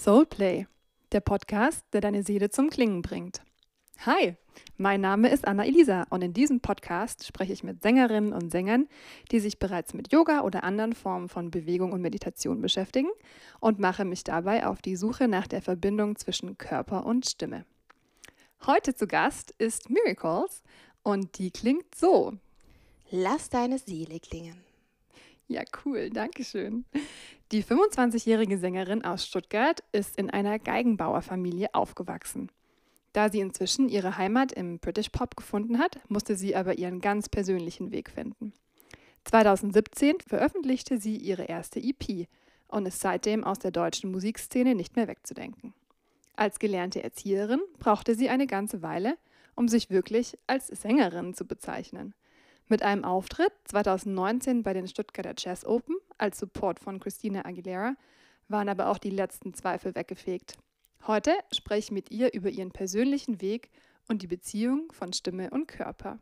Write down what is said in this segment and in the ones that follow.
Soulplay, der Podcast, der deine Seele zum Klingen bringt. Hi, mein Name ist Anna-Elisa und in diesem Podcast spreche ich mit Sängerinnen und Sängern, die sich bereits mit Yoga oder anderen Formen von Bewegung und Meditation beschäftigen und mache mich dabei auf die Suche nach der Verbindung zwischen Körper und Stimme. Heute zu Gast ist Miracles und die klingt so. Lass deine Seele klingen. Ja, cool, danke schön. Die 25-jährige Sängerin aus Stuttgart ist in einer Geigenbauerfamilie aufgewachsen. Da sie inzwischen ihre Heimat im British Pop gefunden hat, musste sie aber ihren ganz persönlichen Weg finden. 2017 veröffentlichte sie ihre erste EP und ist seitdem aus der deutschen Musikszene nicht mehr wegzudenken. Als gelernte Erzieherin brauchte sie eine ganze Weile, um sich wirklich als Sängerin zu bezeichnen. Mit einem Auftritt 2019 bei den Stuttgarter Jazz Open als Support von Christina Aguilera waren aber auch die letzten Zweifel weggefegt. Heute spreche ich mit ihr über ihren persönlichen Weg und die Beziehung von Stimme und Körper.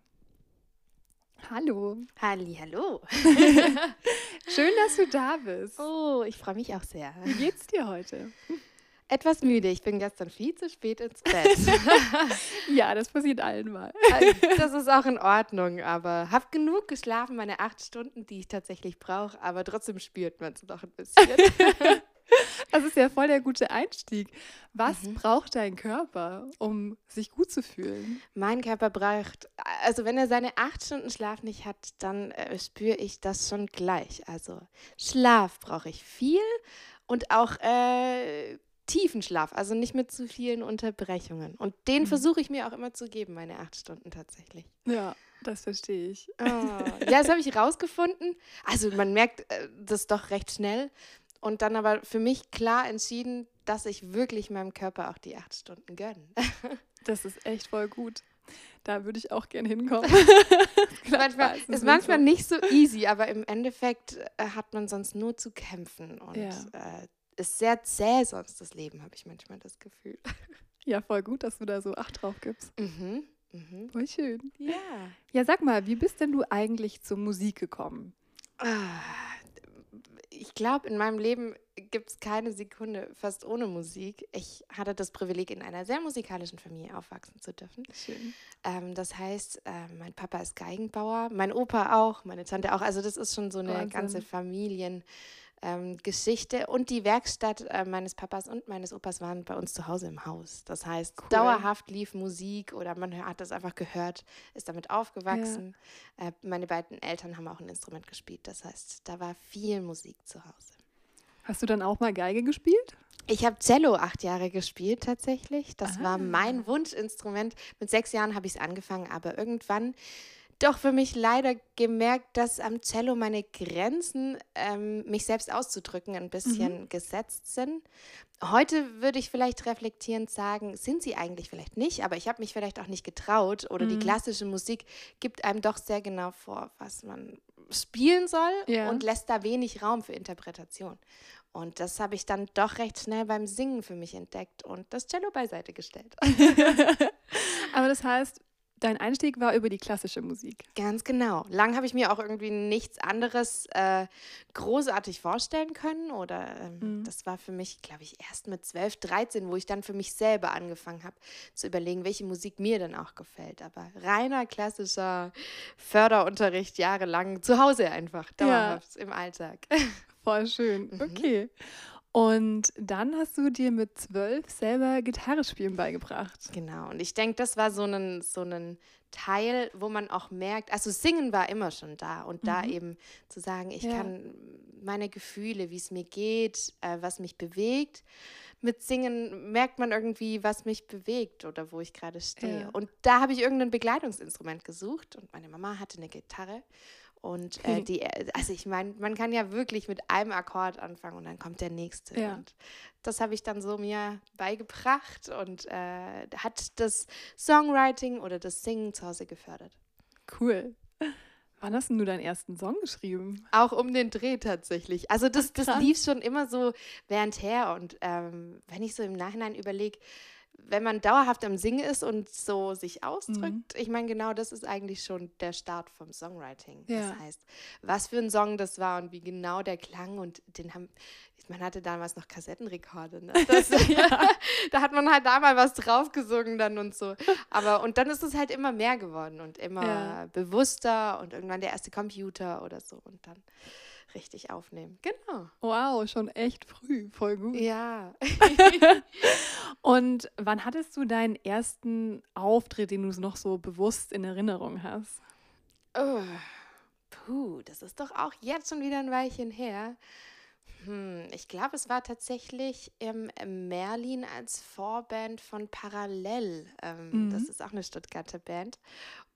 Hallo. Halli, hallo. Schön, dass du da bist. Oh, ich freue mich auch sehr. Wie geht's dir heute? Etwas müde. Ich bin gestern viel zu spät ins Bett. ja, das passiert allen mal. Also, das ist auch in Ordnung, aber habe genug geschlafen, meine acht Stunden, die ich tatsächlich brauche, aber trotzdem spürt man es noch ein bisschen. Das ist ja voll der gute Einstieg. Was mhm. braucht dein Körper, um sich gut zu fühlen? Mein Körper braucht, also wenn er seine acht Stunden Schlaf nicht hat, dann äh, spüre ich das schon gleich. Also Schlaf brauche ich viel und auch äh, tiefen Schlaf, also nicht mit zu vielen Unterbrechungen. Und den mhm. versuche ich mir auch immer zu geben, meine acht Stunden tatsächlich. Ja, das verstehe ich. Oh. Ja, das habe ich rausgefunden. Also man merkt äh, das doch recht schnell. Und dann aber für mich klar entschieden, dass ich wirklich meinem Körper auch die acht Stunden gönne. Das ist echt voll gut. Da würde ich auch gern hinkommen. manchmal, ist manchmal nicht so easy, aber im Endeffekt äh, hat man sonst nur zu kämpfen. Und ja. äh, ist sehr zäh sonst das Leben, habe ich manchmal das Gefühl. Ja, voll gut, dass du da so Acht drauf gibst. Mhm. Mhm. Voll schön. Ja. Ja, sag mal, wie bist denn du eigentlich zur Musik gekommen? Ah, ich glaube, in meinem Leben gibt es keine Sekunde fast ohne Musik. Ich hatte das Privileg, in einer sehr musikalischen Familie aufwachsen zu dürfen. Schön. Ähm, das heißt, äh, mein Papa ist Geigenbauer, mein Opa auch, meine Tante auch. Also das ist schon so eine Wahnsinn. ganze Familien ähm, Geschichte und die Werkstatt äh, meines Papas und meines Opas waren bei uns zu Hause im Haus. Das heißt, cool. dauerhaft lief Musik oder man hat das einfach gehört, ist damit aufgewachsen. Ja. Äh, meine beiden Eltern haben auch ein Instrument gespielt. Das heißt, da war viel Musik zu Hause. Hast du dann auch mal Geige gespielt? Ich habe Cello acht Jahre gespielt tatsächlich. Das ah. war mein Wunschinstrument. Mit sechs Jahren habe ich es angefangen, aber irgendwann doch für mich leider gemerkt, dass am Cello meine Grenzen, ähm, mich selbst auszudrücken, ein bisschen mhm. gesetzt sind. Heute würde ich vielleicht reflektierend sagen, sind sie eigentlich vielleicht nicht, aber ich habe mich vielleicht auch nicht getraut oder mhm. die klassische Musik gibt einem doch sehr genau vor, was man spielen soll ja. und lässt da wenig Raum für Interpretation. Und das habe ich dann doch recht schnell beim Singen für mich entdeckt und das Cello beiseite gestellt. aber das heißt, Dein Einstieg war über die klassische Musik. Ganz genau. Lang habe ich mir auch irgendwie nichts anderes äh, großartig vorstellen können. Oder ähm, mhm. das war für mich, glaube ich, erst mit 12, 13, wo ich dann für mich selber angefangen habe zu überlegen, welche Musik mir dann auch gefällt. Aber reiner klassischer Förderunterricht jahrelang zu Hause einfach, dauerhaft ja. im Alltag. Voll schön. Mhm. Okay. Und dann hast du dir mit zwölf selber Gitarre spielen beigebracht. Genau. Und ich denke, das war so ein, so ein Teil, wo man auch merkt, also Singen war immer schon da. Und mhm. da eben zu sagen, ich ja. kann meine Gefühle, wie es mir geht, äh, was mich bewegt. Mit Singen merkt man irgendwie, was mich bewegt oder wo ich gerade stehe. Ja. Und da habe ich irgendein Begleitungsinstrument gesucht und meine Mama hatte eine Gitarre. Und äh, die, äh, also ich meine, man kann ja wirklich mit einem Akkord anfangen und dann kommt der nächste. Ja. Und das habe ich dann so mir beigebracht und äh, hat das Songwriting oder das Singen zu Hause gefördert. Cool. Wann hast du deinen ersten Song geschrieben? Auch um den Dreh tatsächlich. Also das, Ach, das lief schon immer so währendher. Und ähm, wenn ich so im Nachhinein überlege, wenn man dauerhaft am Singen ist und so sich ausdrückt, mhm. ich meine, genau das ist eigentlich schon der Start vom Songwriting. Ja. Das heißt, was für ein Song das war und wie genau der klang und den haben, man hatte damals noch Kassettenrekorde, ne? Das, ja. da hat man halt da mal was draufgesungen dann und so. Aber und dann ist es halt immer mehr geworden und immer ja. bewusster und irgendwann der erste Computer oder so und dann richtig aufnehmen. Genau. Wow, schon echt früh, voll gut. Ja. und wann hattest du deinen ersten Auftritt, den du noch so bewusst in Erinnerung hast? Oh. Puh, das ist doch auch jetzt schon wieder ein Weilchen her. Hm, ich glaube, es war tatsächlich im Merlin als Vorband von Parallel. Ähm, mhm. Das ist auch eine Stuttgarter Band.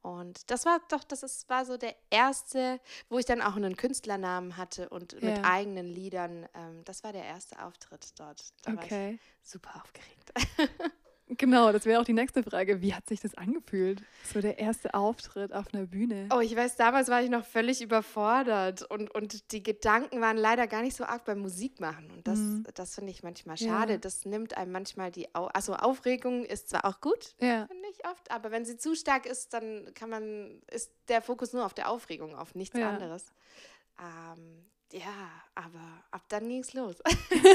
Und das war doch, das ist, war so der erste, wo ich dann auch einen Künstlernamen hatte und ja. mit eigenen Liedern. Ähm, das war der erste Auftritt dort. Da okay. war ich super aufgeregt. Genau, das wäre auch die nächste Frage. Wie hat sich das angefühlt? So der erste Auftritt auf einer Bühne. Oh, ich weiß, damals war ich noch völlig überfordert und, und die Gedanken waren leider gar nicht so arg beim Musikmachen. Und das, mhm. das finde ich manchmal schade. Ja. Das nimmt einem manchmal die, Au also Aufregung ist zwar auch gut, ja. finde ich oft, aber wenn sie zu stark ist, dann kann man, ist der Fokus nur auf der Aufregung, auf nichts ja. anderes. Ähm, ja, aber ab dann ging es los.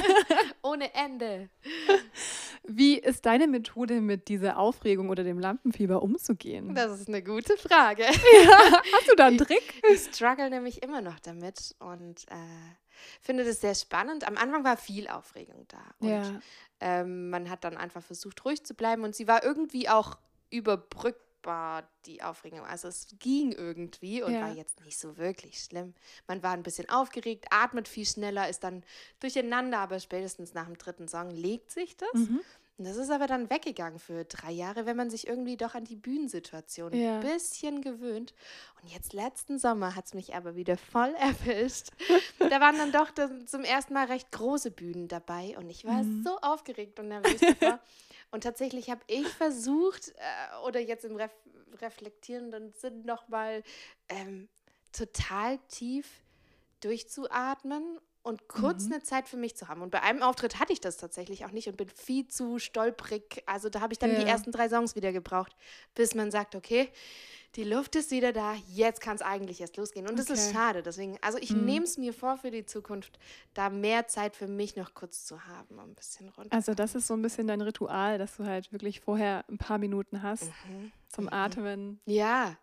Ohne Ende. Wie ist deine Methode, mit dieser Aufregung oder dem Lampenfieber umzugehen? Das ist eine gute Frage. Ja, hast du da einen Trick? Ich, ich struggle nämlich immer noch damit und äh, finde das sehr spannend. Am Anfang war viel Aufregung da. Und ja. ähm, man hat dann einfach versucht, ruhig zu bleiben und sie war irgendwie auch überbrückt war die Aufregung. Also es ging irgendwie und ja. war jetzt nicht so wirklich schlimm. Man war ein bisschen aufgeregt, atmet viel schneller, ist dann durcheinander, aber spätestens nach dem dritten Song legt sich das. Mhm. Und das ist aber dann weggegangen für drei Jahre, wenn man sich irgendwie doch an die Bühnensituation ja. ein bisschen gewöhnt. Und jetzt letzten Sommer hat es mich aber wieder voll erwischt. da waren dann doch zum ersten Mal recht große Bühnen dabei und ich war mhm. so aufgeregt und nervös davor. Und tatsächlich habe ich versucht, äh, oder jetzt im Ref reflektierenden Sinn nochmal ähm, total tief durchzuatmen und kurz mhm. eine Zeit für mich zu haben. Und bei einem Auftritt hatte ich das tatsächlich auch nicht und bin viel zu stolprig. Also da habe ich dann ja. die ersten drei Songs wieder gebraucht, bis man sagt, okay, die Luft ist wieder da, jetzt kann es eigentlich erst losgehen. Und das ist schade. Deswegen, also ich mhm. nehme es mir vor für die Zukunft, da mehr Zeit für mich noch kurz zu haben, um ein bisschen runter. Also das ist so ein bisschen dein Ritual, dass du halt wirklich vorher ein paar Minuten hast mhm. zum mhm. Atmen. Ja,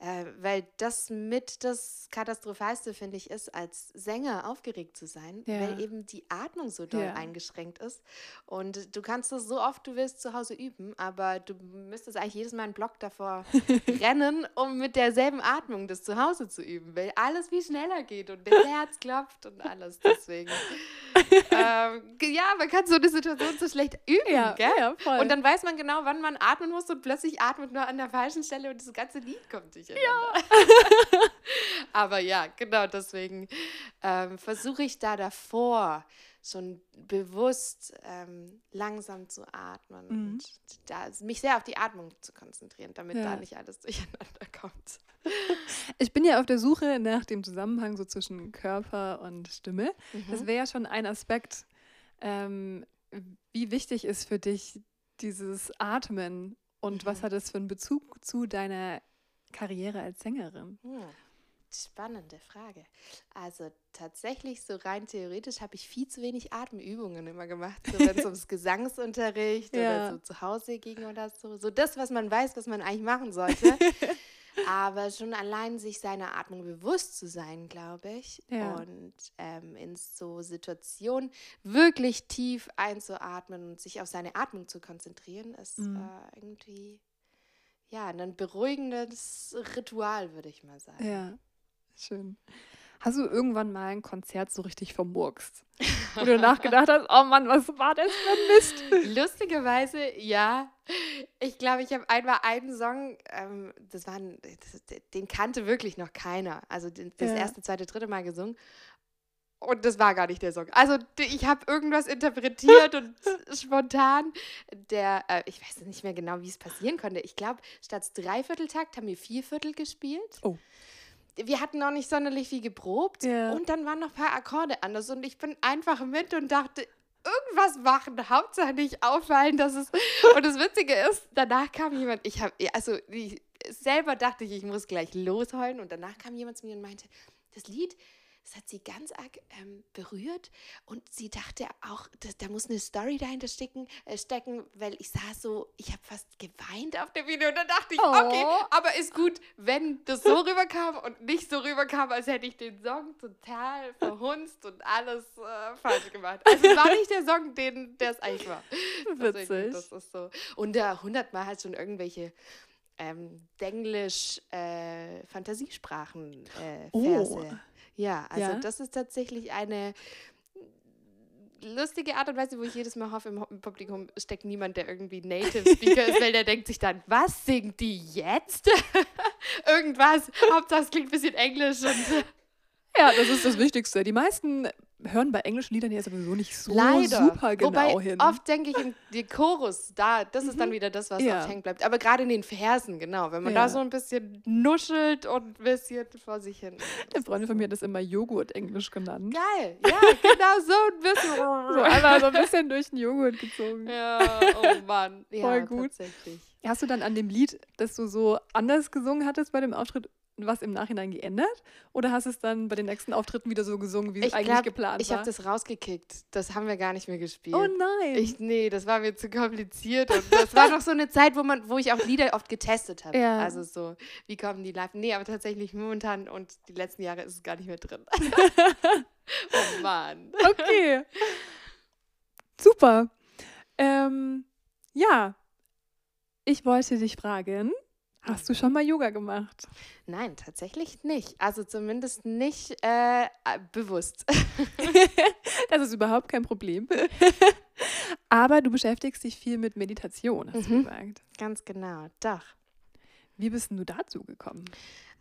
äh, weil das mit das Katastrophalste, finde ich, ist, als Sänger aufgeregt zu sein, ja. weil eben die Atmung so doll ja. eingeschränkt ist. Und du kannst das so oft du willst zu Hause üben, aber du müsstest eigentlich jedes Mal einen Block davor rennen, um mit derselben Atmung das zu Hause zu üben, weil alles wie schneller geht und das Herz klopft und alles. Deswegen. ähm, ja, man kann so eine Situation so schlecht üben, ja, gell? Ja, voll. Und dann weiß man genau, wann man atmen muss und plötzlich atmet nur an der falschen Stelle und das ganze Lied kommt durcheinander. Ja. Aber ja, genau deswegen ähm, versuche ich da davor schon bewusst ähm, langsam zu atmen mhm. und da, mich sehr auf die Atmung zu konzentrieren, damit ja. da nicht alles durcheinander kommt. Ich bin ja auf der Suche nach dem Zusammenhang so zwischen Körper und Stimme. Mhm. Das wäre ja schon ein Aspekt. Ähm, wie wichtig ist für dich dieses Atmen und mhm. was hat es für einen Bezug zu deiner Karriere als Sängerin? Hm. Spannende Frage. Also tatsächlich, so rein theoretisch habe ich viel zu wenig Atemübungen immer gemacht, so wenn es ums Gesangsunterricht ja. oder so zu Hause ging oder so. So das, was man weiß, was man eigentlich machen sollte. Aber schon allein sich seiner Atmung bewusst zu sein, glaube ich, ja. und ähm, in so Situationen wirklich tief einzuatmen und sich auf seine Atmung zu konzentrieren, ist mhm. äh, irgendwie ja, ein beruhigendes Ritual, würde ich mal sagen. Ja, schön. Hast du irgendwann mal ein Konzert so richtig vermurkst? Wo du nachgedacht hast, oh Mann, was war das für ein Mist? Lustigerweise, ja. Ich glaube, ich habe einmal einen Song, ähm, das war ein, das, den kannte wirklich noch keiner. Also das ja. erste, zweite, dritte Mal gesungen. Und das war gar nicht der Song. Also ich habe irgendwas interpretiert und spontan. Der, äh, ich weiß nicht mehr genau, wie es passieren konnte. Ich glaube, statt Dreivierteltakt haben wir Vierviertel gespielt. Oh. Wir hatten noch nicht sonderlich viel geprobt. Ja. Und dann waren noch ein paar Akkorde anders. Und ich bin einfach mit und dachte, irgendwas machen, Hauptsache nicht auffallen, dass es. Und das Witzige ist, danach kam jemand, ich habe, also ich, selber dachte ich, ich muss gleich losheulen und danach kam jemand zu mir und meinte, das Lied, das hat sie ganz arg ähm, berührt und sie dachte auch, dass, da muss eine Story dahinter stecken, äh, stecken, weil ich saß so, ich habe fast geweint auf der Video und dann dachte ich, oh. okay, aber ist gut, wenn das so rüberkam und nicht so rüberkam, als hätte ich den Song total verhunzt und alles äh, falsch gemacht. Also es war nicht der Song, den der es eigentlich war. Witzig. Das ist so. Und da hundertmal halt schon irgendwelche ähm, Denglisch äh, Fantasiesprachen äh, Verse. Oh. Ja, also ja. das ist tatsächlich eine lustige Art und Weise, wo ich jedes Mal hoffe, im Publikum steckt niemand, der irgendwie Native Speaker ist, weil der denkt sich dann, was singt die jetzt? Irgendwas. Hauptsache es klingt ein bisschen Englisch und ja, das ist das Wichtigste. Die meisten hören bei englischen Liedern ja sowieso nicht so Leider. super genau Wobei, hin. Oft denke ich, in die Chorus, da, das ist dann mhm. wieder das, was ja. oft hängen bleibt. Aber gerade in den Versen, genau, wenn man ja. da so ein bisschen nuschelt und ein bisschen vor sich hin. Eine Freundin von mir hat das immer Joghurt-Englisch genannt. Geil, ja, genau so ein bisschen. so einmal so ein bisschen durch den Joghurt gezogen. Ja, oh Mann. Voll ja, gut. Hast du dann an dem Lied, das du so anders gesungen hattest bei dem Auftritt, was im Nachhinein geändert? Oder hast du es dann bei den nächsten Auftritten wieder so gesungen, wie es eigentlich glaub, geplant ich war? Ich habe das rausgekickt. Das haben wir gar nicht mehr gespielt. Oh nein. Ich, nee, das war mir zu kompliziert. Und das war noch so eine Zeit, wo, man, wo ich auch Lieder oft getestet habe. Ja. Also so, wie kommen die live? Nee, aber tatsächlich momentan und die letzten Jahre ist es gar nicht mehr drin. oh Mann. Okay. Super. Ähm, ja, ich wollte dich fragen, Hast du schon mal Yoga gemacht? Nein, tatsächlich nicht. Also zumindest nicht äh, bewusst. das ist überhaupt kein Problem. Aber du beschäftigst dich viel mit Meditation, hast mhm. du gesagt. Ganz genau, doch. Wie bist du dazu gekommen?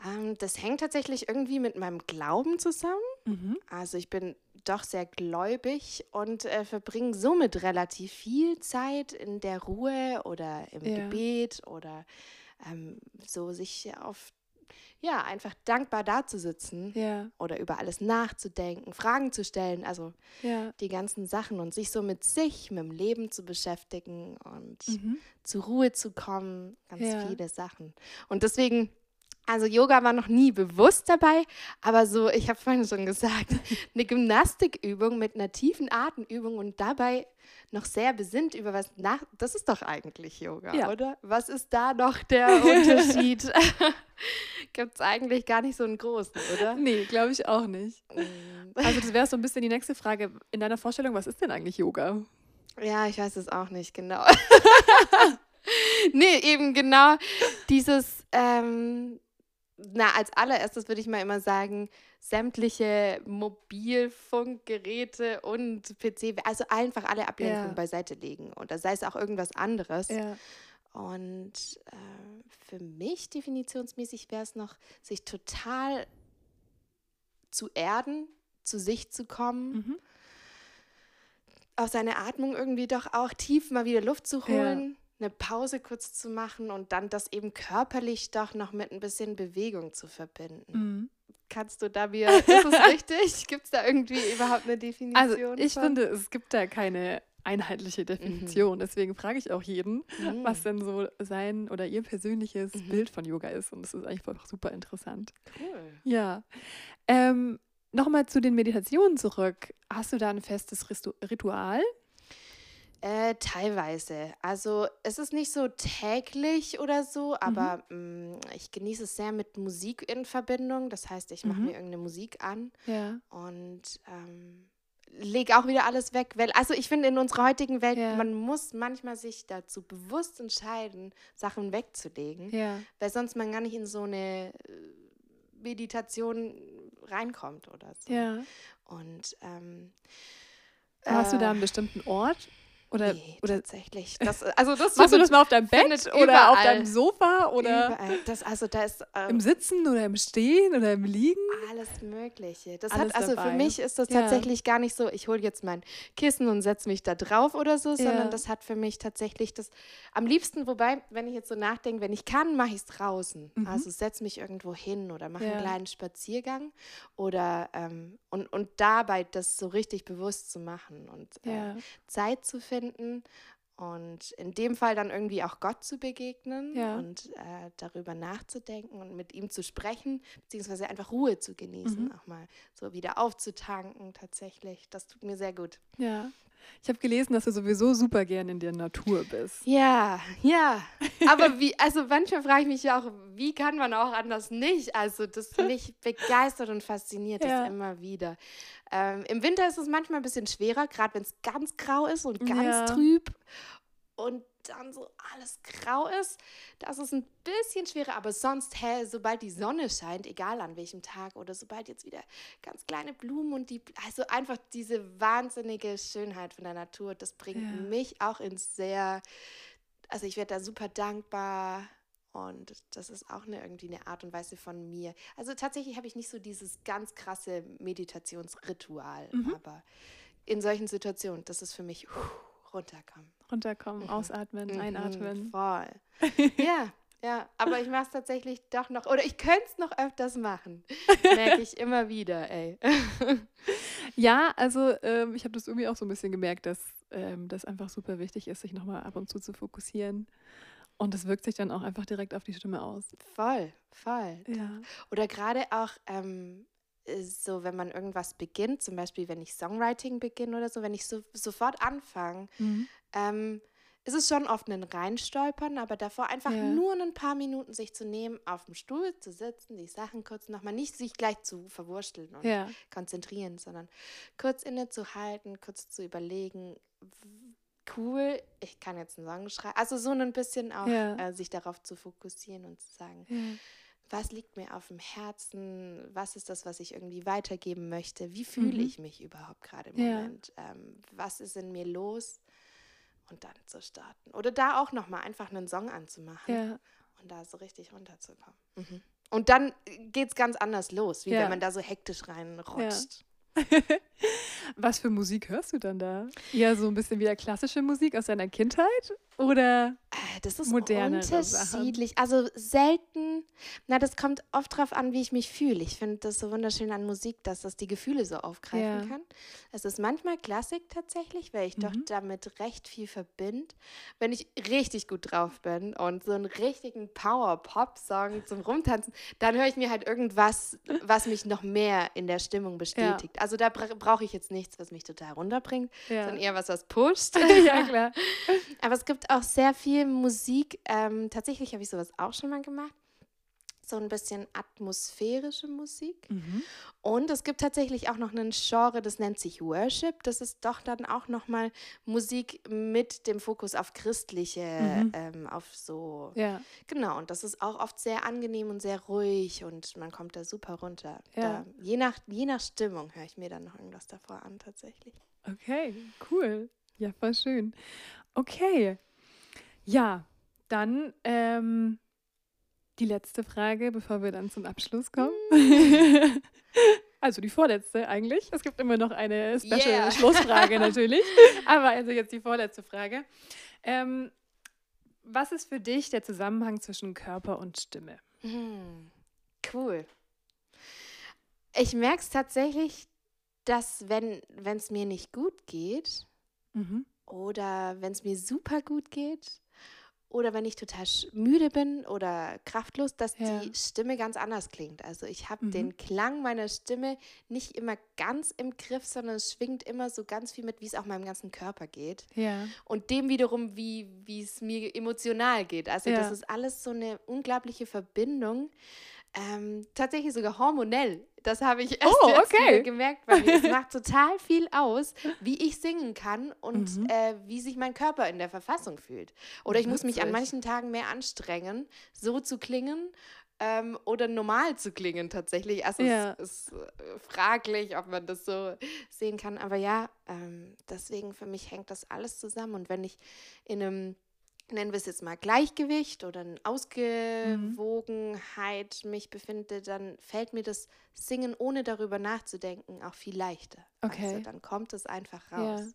Ähm, das hängt tatsächlich irgendwie mit meinem Glauben zusammen. Mhm. Also ich bin doch sehr gläubig und äh, verbringe somit relativ viel Zeit in der Ruhe oder im ja. Gebet oder ähm, so sich auf ja, einfach dankbar dazusitzen ja. oder über alles nachzudenken, Fragen zu stellen, also ja. die ganzen Sachen und sich so mit sich, mit dem Leben zu beschäftigen und mhm. zur Ruhe zu kommen, ganz ja. viele Sachen. Und deswegen also Yoga war noch nie bewusst dabei, aber so, ich habe vorhin schon gesagt, eine Gymnastikübung mit einer tiefen Atemübung und dabei noch sehr besinnt über was nach. Das ist doch eigentlich Yoga, ja. oder? Was ist da noch der Unterschied? Gibt es eigentlich gar nicht so einen großen, oder? Nee, glaube ich auch nicht. Mm. Also das wäre so ein bisschen die nächste Frage. In deiner Vorstellung, was ist denn eigentlich Yoga? Ja, ich weiß es auch nicht genau. nee, eben genau dieses, ähm, na, als allererstes würde ich mal immer sagen, sämtliche Mobilfunkgeräte und PC, also einfach alle Ablenkungen ja. beiseite legen. Oder sei es auch irgendwas anderes. Ja. Und äh, für mich definitionsmäßig wäre es noch, sich total zu erden, zu sich zu kommen. Mhm. Auf seine Atmung irgendwie doch auch tief mal wieder Luft zu holen. Eine Pause kurz zu machen und dann das eben körperlich doch noch mit ein bisschen Bewegung zu verbinden. Mhm. Kannst du da mir, ist es richtig? Gibt es da irgendwie überhaupt eine Definition? Also ich von? finde, es gibt da keine einheitliche Definition. Mhm. Deswegen frage ich auch jeden, mhm. was denn so sein oder ihr persönliches mhm. Bild von Yoga ist. Und das ist eigentlich einfach super interessant. Cool. Ja. Ähm, Nochmal zu den Meditationen zurück. Hast du da ein festes Ritual? Äh, teilweise. Also es ist nicht so täglich oder so, aber mhm. mh, ich genieße es sehr mit Musik in Verbindung. Das heißt, ich mache mhm. mir irgendeine Musik an ja. und ähm, lege auch wieder alles weg. Weil, also ich finde, in unserer heutigen Welt, ja. man muss manchmal sich dazu bewusst entscheiden, Sachen wegzulegen, ja. weil sonst man gar nicht in so eine äh, Meditation reinkommt oder so. Ja. Und ähm, Hast du da äh, einen bestimmten Ort, Oder, Nee, oder tatsächlich. Das, also das machst du das mal auf deinem Bett oder auf überall. deinem Sofa oder überall. Das, also da ist ähm, im Sitzen oder im Stehen oder im Liegen? alles Mögliche. Das Alles hat, also dabei. für mich ist das Ja. tatsächlich gar nicht so, ich hole jetzt mein Kissen und setze mich da drauf oder so, Ja. sondern das hat für mich tatsächlich das am liebsten, wobei, wenn ich jetzt so nachdenke, wenn ich kann, mache ich es draußen. Mhm. Also setze mich irgendwo hin oder mache Ja. einen kleinen Spaziergang oder ähm, und, und dabei das so richtig bewusst zu machen und äh. Zeit zu finden und in dem Fall dann irgendwie auch Gott zu begegnen Ja. und äh, darüber nachzudenken und mit ihm zu sprechen, beziehungsweise einfach Ruhe zu genießen, Mhm. auch mal so wieder aufzutanken tatsächlich. Das tut mir sehr gut. Ja. Ich habe gelesen, dass du sowieso super gern in der Natur bist. Ja, ja. Aber wie, also manchmal frage ich mich ja auch, wie kann man auch anders nicht? Also das mich begeistert und fasziniert Ja. das immer wieder. Ähm, Im Winter ist es manchmal ein bisschen schwerer, gerade wenn es ganz grau ist und ganz Ja. trüb und dann so alles grau ist. Das ist ein bisschen schwerer, aber sonst, hä, sobald die Sonne scheint, egal an welchem Tag oder sobald jetzt wieder ganz kleine Blumen und die, also einfach diese wahnsinnige Schönheit von der Natur, das bringt Ja. mich auch ins sehr, also ich werde da super dankbar. Und das ist auch eine, irgendwie eine Art und Weise von mir. Also tatsächlich habe ich nicht so dieses ganz krasse Meditationsritual, Mhm. aber in solchen Situationen, das ist für mich puh, runterkommen. Runterkommen, ausatmen, Mhm, einatmen. Voll. ja, ja. Aber ich mache es tatsächlich doch noch, oder ich könnte es noch öfters machen. Merke ich immer wieder, ey. Ja, also ähm, ich habe das irgendwie auch so ein bisschen gemerkt, dass ähm, das einfach super wichtig ist, sich nochmal ab und zu zu fokussieren. Und das wirkt sich dann auch einfach direkt auf die Stimme aus. voll, voll. Ja. Oder gerade auch ähm, äh, so, wenn man irgendwas beginnt, zum Beispiel, wenn ich Songwriting beginne oder so, wenn ich so, sofort anfange, Mhm. ähm, ist es schon oft ein Reinstolpern, aber davor einfach Ja. nur ein paar Minuten sich zu nehmen, auf dem Stuhl zu sitzen, die Sachen kurz nochmal, nicht sich gleich zu verwursteln und Ja. konzentrieren, sondern kurz innezuhalten, kurz zu überlegen, cool, ich kann jetzt einen Song schreiben. Also so ein bisschen auch Ja. äh, sich darauf zu fokussieren und zu sagen. Was liegt mir auf dem Herzen, was ist das, was ich irgendwie weitergeben möchte, wie fühle Mhm. ich mich überhaupt gerade im Ja. Moment, ähm, was ist in mir los und dann zu starten. Oder da auch nochmal einfach einen Song anzumachen Ja. und da so richtig runterzukommen. Mhm. Und dann geht es ganz anders los, wie Ja. wenn man da so hektisch reinrutscht. Was für Musik hörst du dann da? Ja, so ein bisschen wieder klassische Musik aus deiner Kindheit? Oder? Äh, Das ist Modernere Sachen. unterschiedlich. Also selten, na, das kommt oft drauf an, wie ich mich fühle. Ich finde das so wunderschön an Musik, dass das die Gefühle so aufgreifen Ja. kann. Es ist manchmal Klassik tatsächlich, weil ich doch Mhm. damit recht viel verbinde. Wenn ich richtig gut drauf bin und so einen richtigen Power-Pop-Song zum Rumtanzen, dann höre ich mir halt irgendwas, was mich noch mehr in der Stimmung bestätigt. Also da bra brauche ich jetzt nichts, was mich total runterbringt, Ja. sondern eher was, was pusht. ja, klar. Aber es gibt auch sehr viel Musik. Ähm, tatsächlich habe ich sowas auch schon mal gemacht. So ein bisschen atmosphärische Musik. Mhm. Und es gibt tatsächlich auch noch einen Genre, das nennt sich Worship. Das ist doch dann auch nochmal Musik mit dem Fokus auf christliche, Mhm. ähm, auf so. Ja. Genau, und das ist auch oft sehr angenehm und sehr ruhig und man kommt da super runter. Ja. Da, je, nach, je nach Stimmung höre ich mir dann noch irgendwas davor an, tatsächlich. Okay, cool. Ja, voll schön. Okay. Ja, dann ähm, die letzte Frage, bevor wir dann zum Abschluss kommen. also die vorletzte eigentlich. Es gibt immer noch eine Special Yeah. Schlussfrage natürlich. Aber also jetzt die vorletzte Frage. Ähm, was ist für dich der Zusammenhang zwischen Körper und Stimme? Hm, cool. Ich merke es tatsächlich, dass wenn es mir nicht gut geht Mhm. oder wenn es mir super gut geht oder wenn ich total müde bin oder kraftlos, dass Ja. die Stimme ganz anders klingt. Also ich habe Mhm. den Klang meiner Stimme nicht immer ganz im Griff, sondern es schwingt immer so ganz viel mit, wie es auch meinem ganzen Körper geht Ja. und dem wiederum, wie wie es mir emotional geht. Also Ja. das ist alles so eine unglaubliche Verbindung. Ähm, tatsächlich sogar hormonell. Das habe ich erst Oh, okay. gemerkt mir. Es macht total viel aus, wie ich singen kann und Mhm. äh, wie sich mein Körper in der Verfassung fühlt. Oder ich muss mich an manchen Tagen mehr anstrengen, so zu klingen. ähm, oder normal zu klingen tatsächlich. Also ja. es ist äh, fraglich, ob man das so sehen kann. Aber ja, ähm, deswegen für mich hängt das alles zusammen. Und wenn ich in einem nennen wir es jetzt mal Gleichgewicht oder eine Ausgewogenheit mhm. mich befinde, dann fällt mir das Singen, ohne darüber nachzudenken, auch viel leichter. Okay. Also dann kommt es einfach raus. Ja.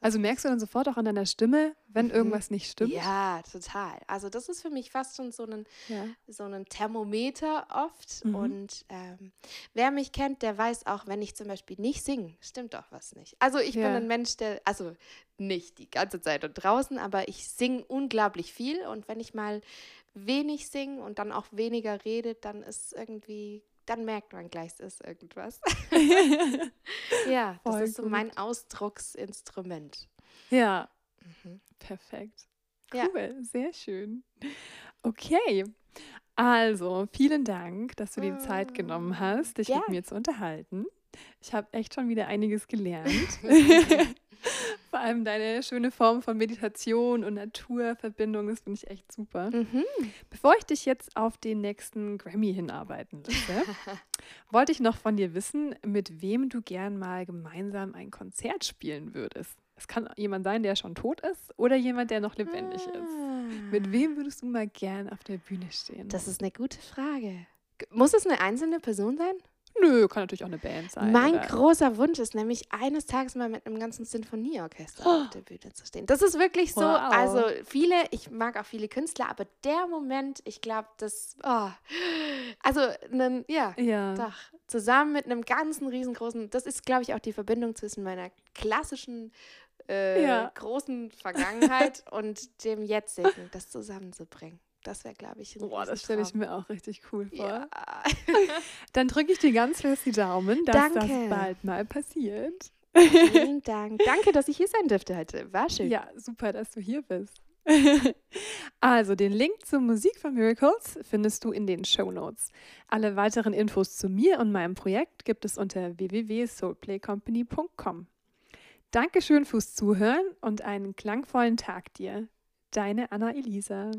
Also merkst du dann sofort auch an deiner Stimme, wenn mhm. irgendwas nicht stimmt? Ja, total. Also das ist für mich fast schon so ein, ja. so ein Thermometer oft. Mhm. Und ähm, wer mich kennt, der weiß auch, wenn ich zum Beispiel nicht singe, stimmt doch was nicht. Also ich ja. bin ein Mensch, der, also nicht die ganze Zeit und draußen, aber ich singe unglaublich viel. Und wenn ich mal wenig singe und dann auch weniger rede, dann ist irgendwie dann merkt man gleich, es ist irgendwas. ja, das Voll ist so gut. mein Ausdrucksinstrument. Ja, mhm. perfekt. Cool, ja. sehr schön. Okay, also vielen Dank, dass du dir die Zeit genommen mm, hast, dich ja. mit mir zu unterhalten. Ich habe echt schon wieder einiges gelernt. Vor allem deine schöne Form von Meditation und Naturverbindung, das finde ich echt super. Mhm. Bevor ich dich jetzt auf den nächsten Grammy hinarbeiten lasse, wollte ich noch von dir wissen, mit wem du gern mal gemeinsam ein Konzert spielen würdest. Es kann jemand sein, der schon tot ist oder jemand, der noch lebendig ah. ist. Mit wem würdest du mal gern auf der Bühne stehen? Das ist eine gute Frage. Muss es eine einzelne Person sein? Nö, kann natürlich auch eine Band sein. Mein oder? großer Wunsch ist nämlich, eines Tages mal mit einem ganzen Sinfonieorchester oh. auf der Bühne zu stehen. Das ist wirklich so, wow. also viele, ich mag auch viele Künstler, aber der Moment, ich glaube, das, oh, also, ne, ja, ja, doch, zusammen mit einem ganzen riesengroßen, das ist, glaube ich, auch die Verbindung zwischen meiner klassischen äh, ja. großen Vergangenheit und dem jetzigen, das zusammenzubringen. Das wäre, glaube ich, ein Boah, das stelle ich mir auch richtig cool vor. Ja. Dann drücke ich dir ganz fest die Daumen, dass Danke. das bald mal passiert. Vielen Dank. Danke, dass ich hier sein durfte heute. War schön. Ja, super, dass du hier bist. also, den Link zur Musik von Miracles findest du in den Show Notes. Alle weiteren Infos zu mir und meinem Projekt gibt es unter www.soulplaycompany.com. Dankeschön fürs Zuhören und einen klangvollen Tag dir. Deine Anna Elisa.